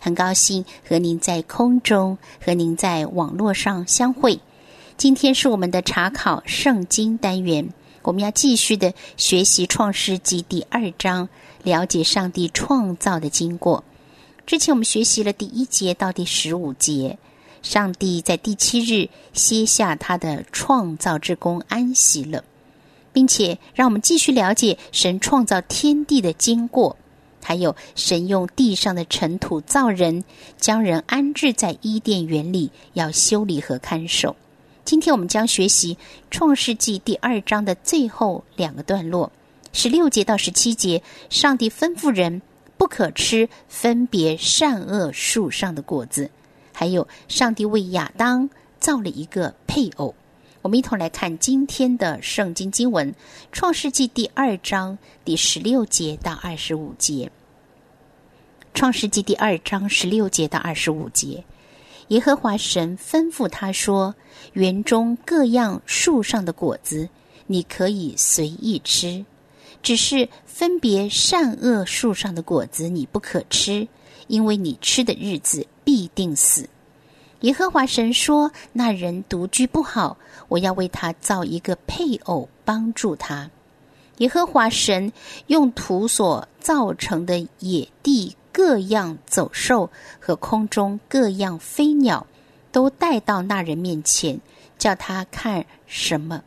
很高兴和您在空中和您在网络上相会。今天是我们的查考圣经单元，我们要继续的学习创世纪第二章，了解上帝创造的经过。之前我们学习了第一节到第十五节。上帝在第七日歇下他的创造之功，安息了，并且让我们继续了解神创造天地的经过，还有神用地上的尘土造人，将人安置在伊甸园里，要修理和看守。今天我们将学习创世纪第二章的最后两个段落，十六节到十七节。上帝吩咐人不可吃分别善恶树上的果子。还有，上帝为亚当造了一个配偶。我们一同来看今天的圣经经文，《创世纪》第二章第十六节到二十五节。《创世纪》第二章十六节到二十五节，耶和华神吩咐他说：“园中各样树上的果子，你可以随意吃；只是分别善恶树上的果子，你不可吃。”因为你吃的日子必定死。耶和华神说：“那人独居不好，我要为他造一个配偶帮助他。”耶和华神用土所造成的野地各样走兽和空中各样飞鸟，都带到那人面前，叫他看什么。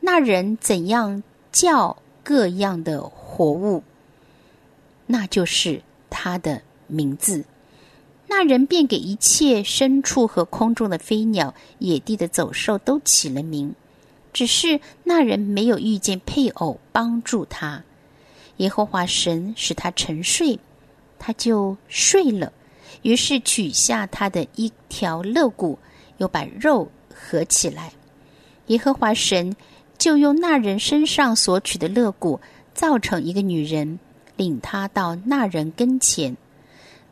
那人怎样叫各样的活物，那就是他的。名字，那人便给一切牲畜和空中的飞鸟、野地的走兽都起了名。只是那人没有遇见配偶帮助他。耶和华神使他沉睡，他就睡了。于是取下他的一条肋骨，又把肉合起来。耶和华神就用那人身上所取的肋骨，造成一个女人，领他到那人跟前。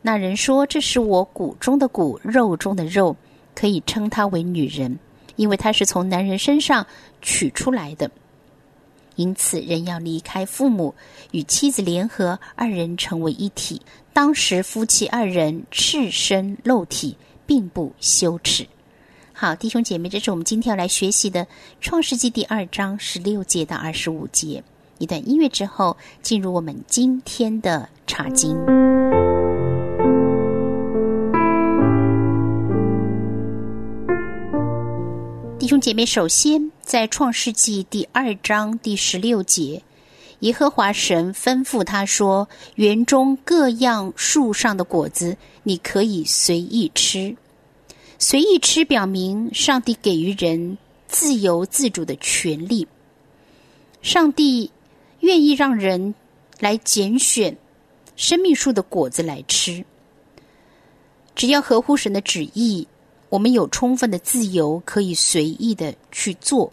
那人说：“这是我骨中的骨，肉中的肉，可以称她为女人，因为她是从男人身上取出来的。因此，人要离开父母，与妻子联合，二人成为一体。当时夫妻二人赤身露体，并不羞耻。”好，弟兄姐妹，这是我们今天要来学习的《创世纪》第二章十六节到二十五节。一段音乐之后，进入我们今天的查经。弟兄姐妹，首先在创世纪第二章第十六节，耶和华神吩咐他说：“园中各样树上的果子，你可以随意吃。随意吃，表明上帝给予人自由自主的权利。上帝愿意让人来拣选生命树的果子来吃，只要合乎神的旨意。”我们有充分的自由，可以随意的去做。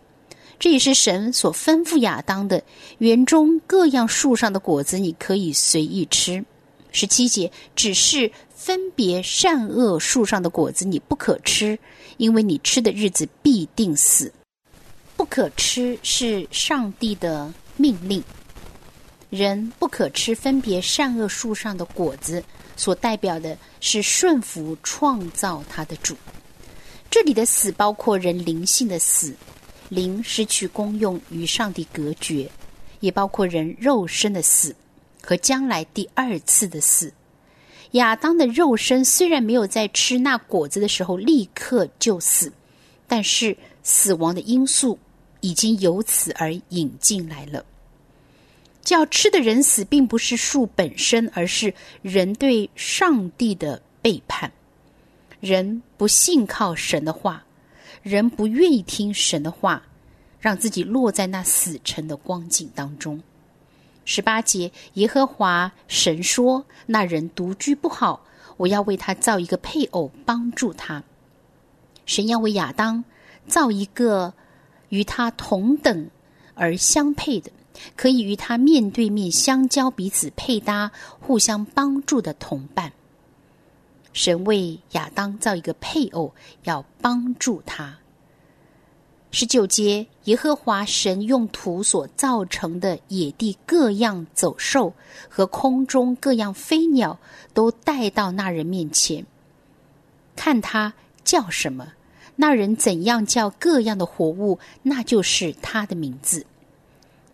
这也是神所吩咐亚当的：园中各样树上的果子，你可以随意吃。十七节只是分别善恶树上的果子，你不可吃，因为你吃的日子必定死。不可吃是上帝的命令，人不可吃分别善恶树上的果子，所代表的是顺服创造他的主。这里的死包括人灵性的死，灵失去功用与上帝隔绝，也包括人肉身的死和将来第二次的死。亚当的肉身虽然没有在吃那果子的时候立刻就死，但是死亡的因素已经由此而引进来了。叫吃的人死，并不是树本身，而是人对上帝的背叛。人不信靠神的话，人不愿意听神的话，让自己落在那死沉的光景当中。十八节，耶和华神说：“那人独居不好，我要为他造一个配偶，帮助他。神要为亚当造一个与他同等而相配的，可以与他面对面相交、彼此配搭、互相帮助的同伴。神为亚当造一个配偶，要帮助他。十九节，耶和华神用土所造成的野地各样走兽和空中各样飞鸟，都带到那人面前，看他叫什么，那人怎样叫各样的活物，那就是他的名字。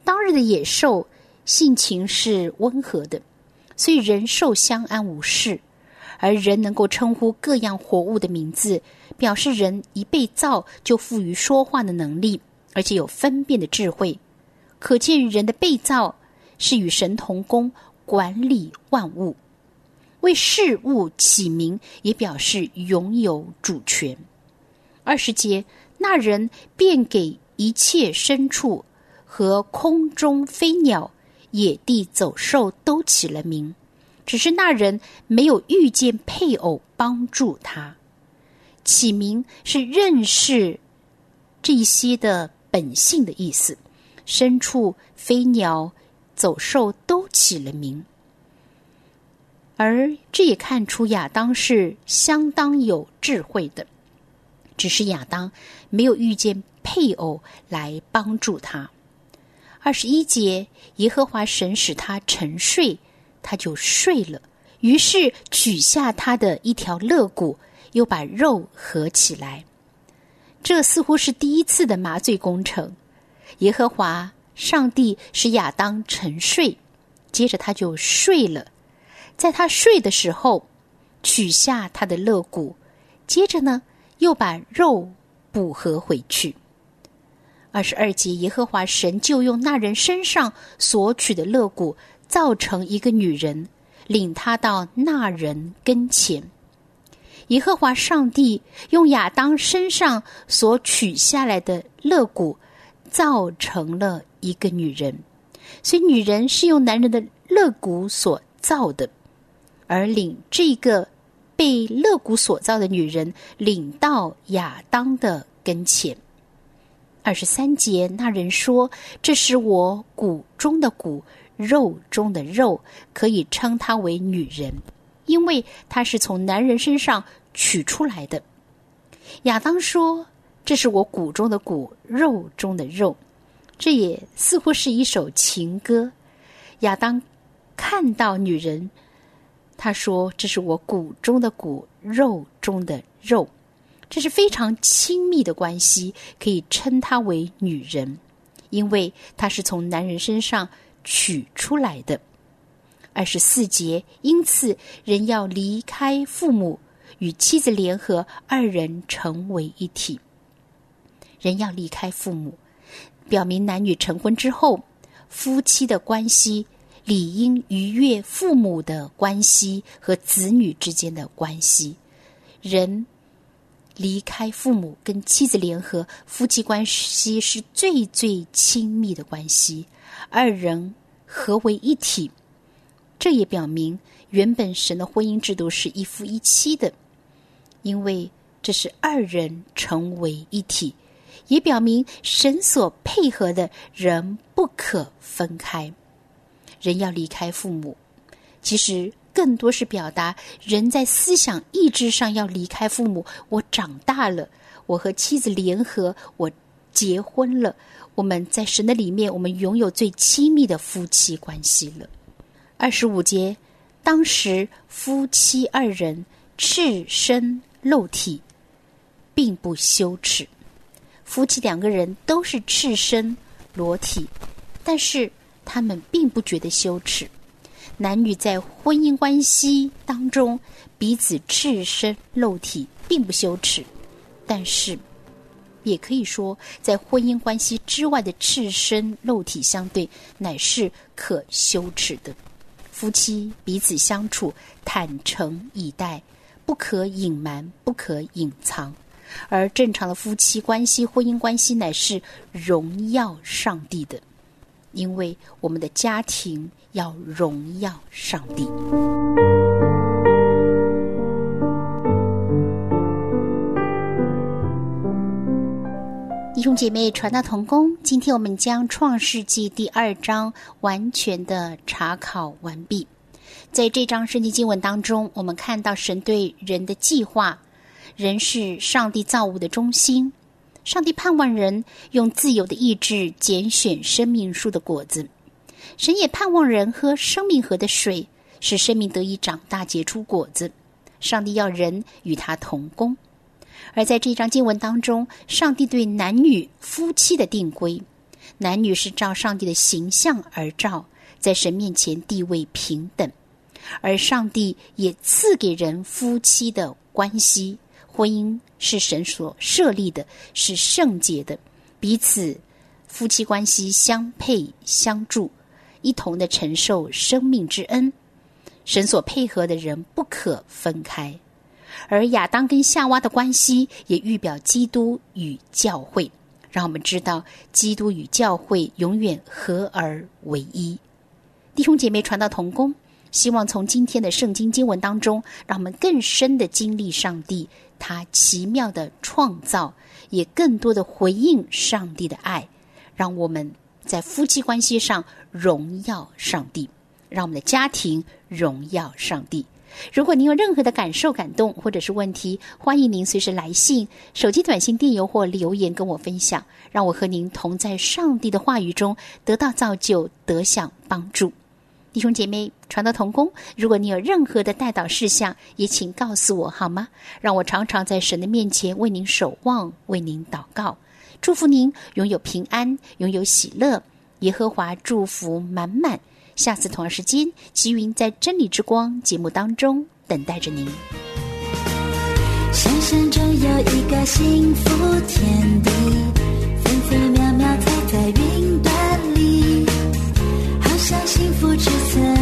当日的野兽性情是温和的，所以人兽相安无事。而人能够称呼各样活物的名字，表示人一被造就赋予说话的能力，而且有分辨的智慧。可见人的被造是与神同工，管理万物，为事物起名，也表示拥有主权。二十节，那人便给一切牲畜和空中飞鸟、野地走兽都起了名。只是那人没有遇见配偶帮助他，起名是认识这些的本性的意思。牲畜、飞鸟、走兽都起了名，而这也看出亚当是相当有智慧的。只是亚当没有遇见配偶来帮助他。二十一节，耶和华神使他沉睡。他就睡了，于是取下他的一条肋骨，又把肉合起来。这似乎是第一次的麻醉工程。耶和华上帝使亚当沉睡，接着他就睡了。在他睡的时候，取下他的肋骨，接着呢，又把肉补合回去。二十二节，耶和华神就用那人身上所取的肋骨。造成一个女人，领他到那人跟前。耶和华上帝用亚当身上所取下来的肋骨，造成了一个女人。所以，女人是用男人的肋骨所造的，而领这个被肋骨所造的女人，领到亚当的跟前。二十三节，那人说：“这是我骨中的骨。”肉中的肉可以称她为女人，因为她是从男人身上取出来的。亚当说：“这是我骨中的骨，肉中的肉。”这也似乎是一首情歌。亚当看到女人，他说：“这是我骨中的骨，肉中的肉。”这是非常亲密的关系，可以称她为女人，因为她是从男人身上。取出来的二十四节，因此人要离开父母，与妻子联合，二人成为一体。人要离开父母，表明男女成婚之后，夫妻的关系理应逾越父母的关系和子女之间的关系。人离开父母，跟妻子联合，夫妻关系是最最亲密的关系。二人合为一体，这也表明原本神的婚姻制度是一夫一妻的，因为这是二人成为一体，也表明神所配合的人不可分开。人要离开父母，其实更多是表达人在思想意志上要离开父母。我长大了，我和妻子联合，我结婚了。我们在神的里面，我们拥有最亲密的夫妻关系了。二十五节，当时夫妻二人赤身露体，并不羞耻。夫妻两个人都是赤身裸体，但是他们并不觉得羞耻。男女在婚姻关系当中彼此赤身露体，并不羞耻，但是。也可以说，在婚姻关系之外的赤身肉体相对，乃是可羞耻的。夫妻彼此相处，坦诚以待，不可隐瞒，不可隐藏。而正常的夫妻关系、婚姻关系，乃是荣耀上帝的，因为我们的家庭要荣耀上帝。兄姐妹，传道同工，今天我们将创世纪第二章完全的查考完毕。在这章圣经经文当中，我们看到神对人的计划，人是上帝造物的中心。上帝盼望人用自由的意志拣选生命树的果子，神也盼望人喝生命河的水，使生命得以长大结出果子。上帝要人与他同工。而在这一章经文当中，上帝对男女夫妻的定规，男女是照上帝的形象而照，在神面前地位平等，而上帝也赐给人夫妻的关系，婚姻是神所设立的，是圣洁的，彼此夫妻关系相配相助，一同的承受生命之恩，神所配合的人不可分开。而亚当跟夏娃的关系也预表基督与教会，让我们知道基督与教会永远合而为一。弟兄姐妹传道同工，希望从今天的圣经经文当中，让我们更深的经历上帝他奇妙的创造，也更多的回应上帝的爱，让我们在夫妻关系上荣耀上帝，让我们的家庭荣耀上帝。如果您有任何的感受、感动或者是问题，欢迎您随时来信、手机短信、电邮或留言跟我分享，让我和您同在上帝的话语中得到造就、得享帮助。弟兄姐妹，传道同工，如果你有任何的带导事项，也请告诉我好吗？让我常常在神的面前为您守望、为您祷告，祝福您拥有平安、拥有喜乐，耶和华祝福满满。下次同样时间，齐云在真理之光节目当中等待着您。想象中有一个幸福天地，分分秒秒踩在云端里，好像幸福之存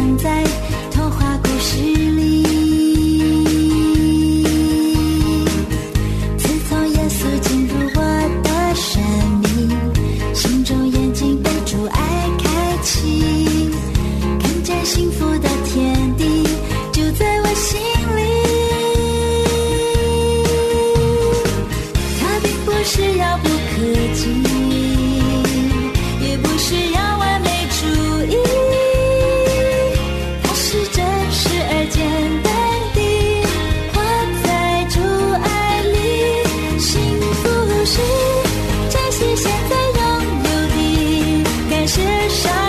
写下。